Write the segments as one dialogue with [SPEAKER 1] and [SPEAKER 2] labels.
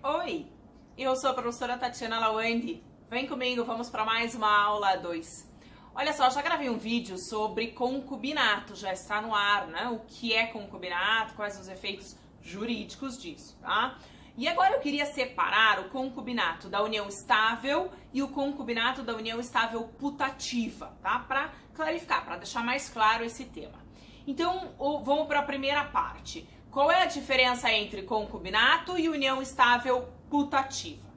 [SPEAKER 1] Oi, eu sou a professora Tatiana Lawande. Vem comigo, vamos para mais uma aula 2. Olha só, já gravei um vídeo sobre concubinato, já está no ar, né? O que é concubinato, quais os efeitos jurídicos disso, tá? E agora eu queria separar o concubinato da união estável e o concubinato da união estável putativa, tá? Para clarificar, para deixar mais claro esse tema. Então, vamos para a primeira parte. Qual é a diferença entre concubinato e união estável putativa?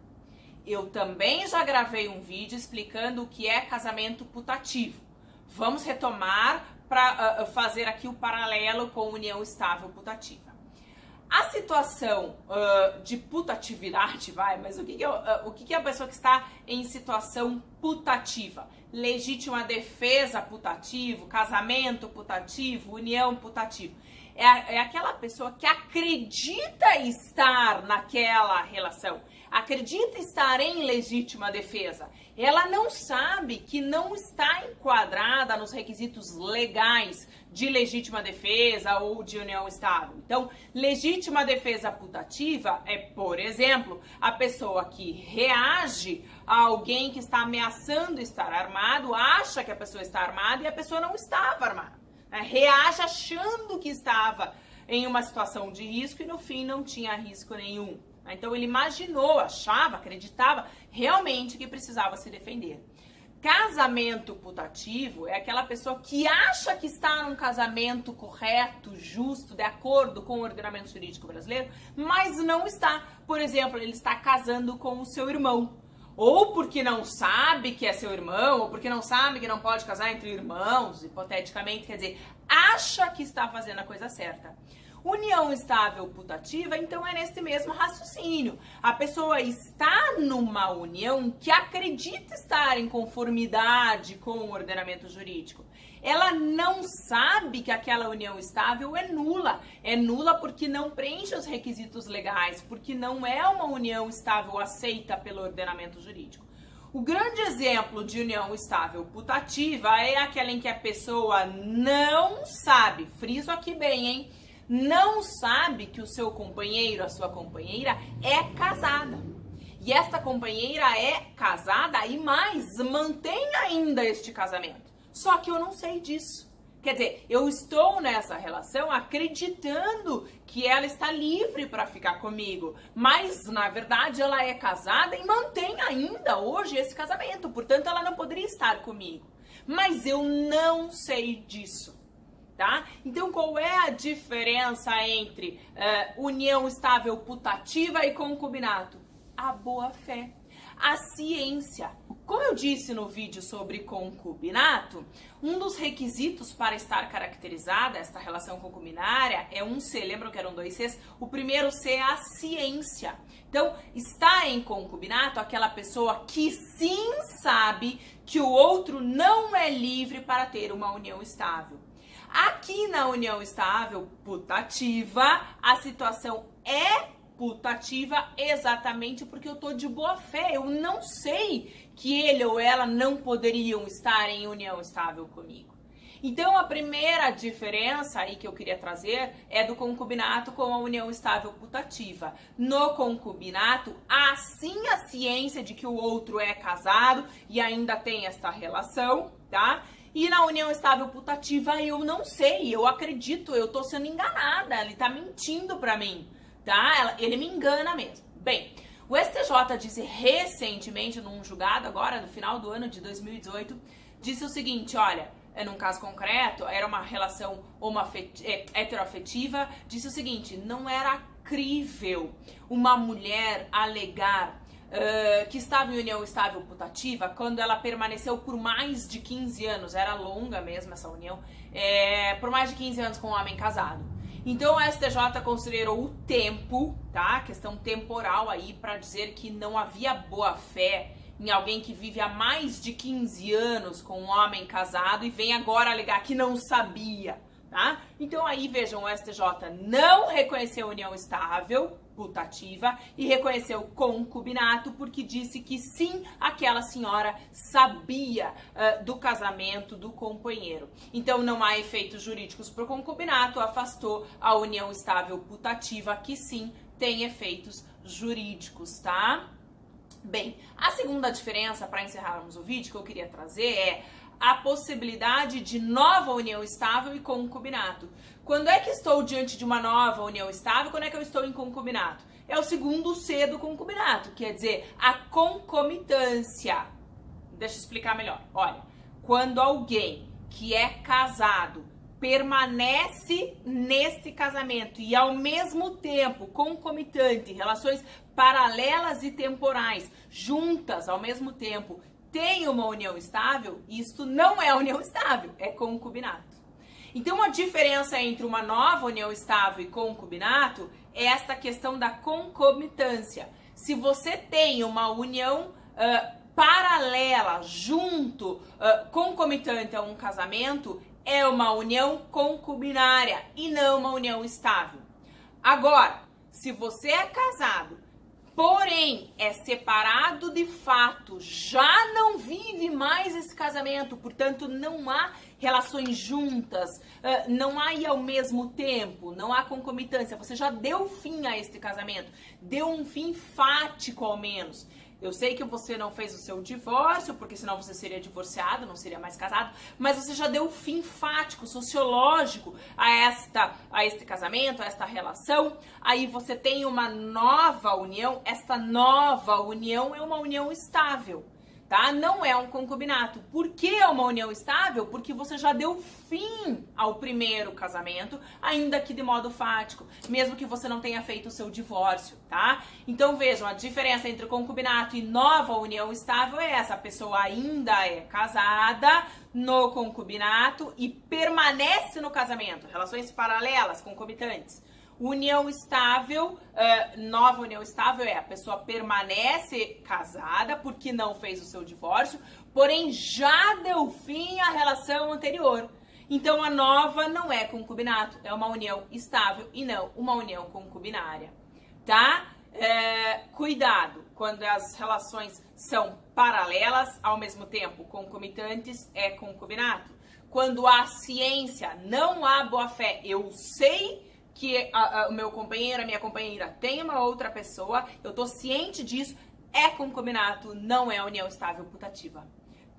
[SPEAKER 1] Eu também já gravei um vídeo explicando o que é casamento putativo. Vamos retomar para uh, fazer aqui o paralelo com união estável putativa. A situação uh, de putatividade, vai, mas o, que, que, é, uh, o que, que é a pessoa que está em situação putativa? Legítima defesa putativo, casamento putativo, união putativo. É, é aquela pessoa que acredita estar naquela relação acredita estar em legítima defesa, ela não sabe que não está enquadrada nos requisitos legais de legítima defesa ou de união estável. Então, legítima defesa putativa é, por exemplo, a pessoa que reage a alguém que está ameaçando estar armado, acha que a pessoa está armada e a pessoa não estava armada. Né? Reage achando que estava em uma situação de risco e no fim não tinha risco nenhum. Então ele imaginou, achava, acreditava realmente que precisava se defender. Casamento putativo é aquela pessoa que acha que está num casamento correto, justo, de acordo com o ordenamento jurídico brasileiro, mas não está. Por exemplo, ele está casando com o seu irmão. Ou porque não sabe que é seu irmão, ou porque não sabe que não pode casar entre irmãos, hipoteticamente, quer dizer, acha que está fazendo a coisa certa. União estável putativa, então é nesse mesmo raciocínio. A pessoa está numa união que acredita estar em conformidade com o ordenamento jurídico. Ela não sabe que aquela união estável é nula. É nula porque não preenche os requisitos legais, porque não é uma união estável aceita pelo ordenamento jurídico. O grande exemplo de união estável putativa é aquela em que a pessoa não sabe, friso aqui bem, hein? não sabe que o seu companheiro, a sua companheira é casada. E esta companheira é casada e mais, mantém ainda este casamento. Só que eu não sei disso. Quer dizer, eu estou nessa relação acreditando que ela está livre para ficar comigo, mas na verdade ela é casada e mantém ainda hoje esse casamento, portanto ela não poderia estar comigo. Mas eu não sei disso tá? Então, qual é a diferença entre uh, união estável putativa e concubinato? A boa fé, a ciência. Como eu disse no vídeo sobre concubinato, um dos requisitos para estar caracterizada esta relação concubinária é um C, lembram que eram dois Cs? O primeiro C é a ciência. Então, está em concubinato aquela pessoa que sim sabe que o outro não é livre para ter uma união estável. Aqui na união estável putativa, a situação é putativa exatamente porque eu tô de boa fé. Eu não sei que ele ou ela não poderiam estar em união estável comigo. Então, a primeira diferença aí que eu queria trazer é do concubinato com a união estável putativa. No concubinato, há sim a ciência de que o outro é casado e ainda tem esta relação, tá? E na união estável putativa eu não sei, eu acredito, eu tô sendo enganada, ele tá mentindo pra mim, tá? Ele me engana mesmo. Bem, o STJ disse recentemente num julgado agora no final do ano de 2018, disse o seguinte, olha, é num caso concreto, era uma relação é, heteroafetiva, disse o seguinte, não era crível uma mulher alegar uh, que estava em união estável putativa quando ela permaneceu por mais de 15 anos, era longa mesmo essa união, é, por mais de 15 anos com um homem casado. Então a STJ considerou o tempo, tá? Questão temporal aí para dizer que não havia boa fé em alguém que vive há mais de 15 anos com um homem casado e vem agora alegar que não sabia tá? Então aí vejam, o STJ não reconheceu união estável, putativa, e reconheceu concubinato porque disse que sim, aquela senhora sabia uh, do casamento do companheiro. Então não há efeitos jurídicos para o concubinato, afastou a união estável putativa, que sim tem efeitos jurídicos, tá? Bem, a segunda diferença para encerrarmos o vídeo que eu queria trazer é a possibilidade de nova união estável e concubinato. Quando é que estou diante de uma nova união estável? Quando é que eu estou em concubinato? É o segundo C do concubinato, quer dizer, a concomitância. Deixa eu explicar melhor. Olha, quando alguém que é casado permanece neste casamento e ao mesmo tempo concomitante, relações paralelas e temporais, juntas ao mesmo tempo, tem uma união estável, isto não é união estável, é concubinato. Então a diferença entre uma nova união estável e concubinato é esta questão da concomitância. Se você tem uma união uh, paralela, junto, uh, concomitante a um casamento, é uma união concubinária e não uma união estável. Agora, se você é casado, porém é separado de fato, já não vive mais esse casamento, portanto não há relações juntas, não há e ao mesmo tempo, não há concomitância, você já deu fim a este casamento, deu um fim fático ao menos. Eu sei que você não fez o seu divórcio, porque senão você seria divorciado, não seria mais casado, mas você já deu fim fático, sociológico a esta a este casamento, a esta relação. Aí você tem uma nova união, esta nova união é uma união estável tá? Não é um concubinato. Por que é uma união estável? Porque você já deu fim ao primeiro casamento, ainda que de modo fático, mesmo que você não tenha feito o seu divórcio, tá? Então vejam, a diferença entre concubinato e nova união estável é essa: a pessoa ainda é casada no concubinato e permanece no casamento, relações paralelas, concomitantes. União estável, uh, nova união estável é a pessoa permanece casada porque não fez o seu divórcio, porém já deu fim à relação anterior. Então a nova não é concubinato, é uma união estável e não uma união concubinária, tá? É, cuidado quando as relações são paralelas, ao mesmo tempo concomitantes, é concubinato. Quando há ciência, não há boa fé, eu sei que o meu companheiro, a minha companheira tem uma outra pessoa, eu tô ciente disso, é concubinato, não é união estável putativa.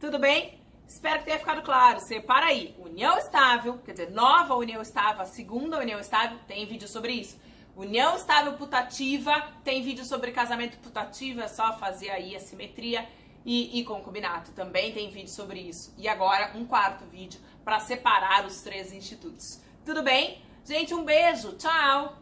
[SPEAKER 1] Tudo bem? Espero que tenha ficado claro. Separa aí. União estável, quer dizer, nova união estável, segunda união estável, tem vídeo sobre isso. União estável putativa, tem vídeo sobre casamento putativo, é só fazer aí a simetria. E, e concubinato, também tem vídeo sobre isso. E agora, um quarto vídeo para separar os três institutos. Tudo bem? Gente, um beijo. Tchau.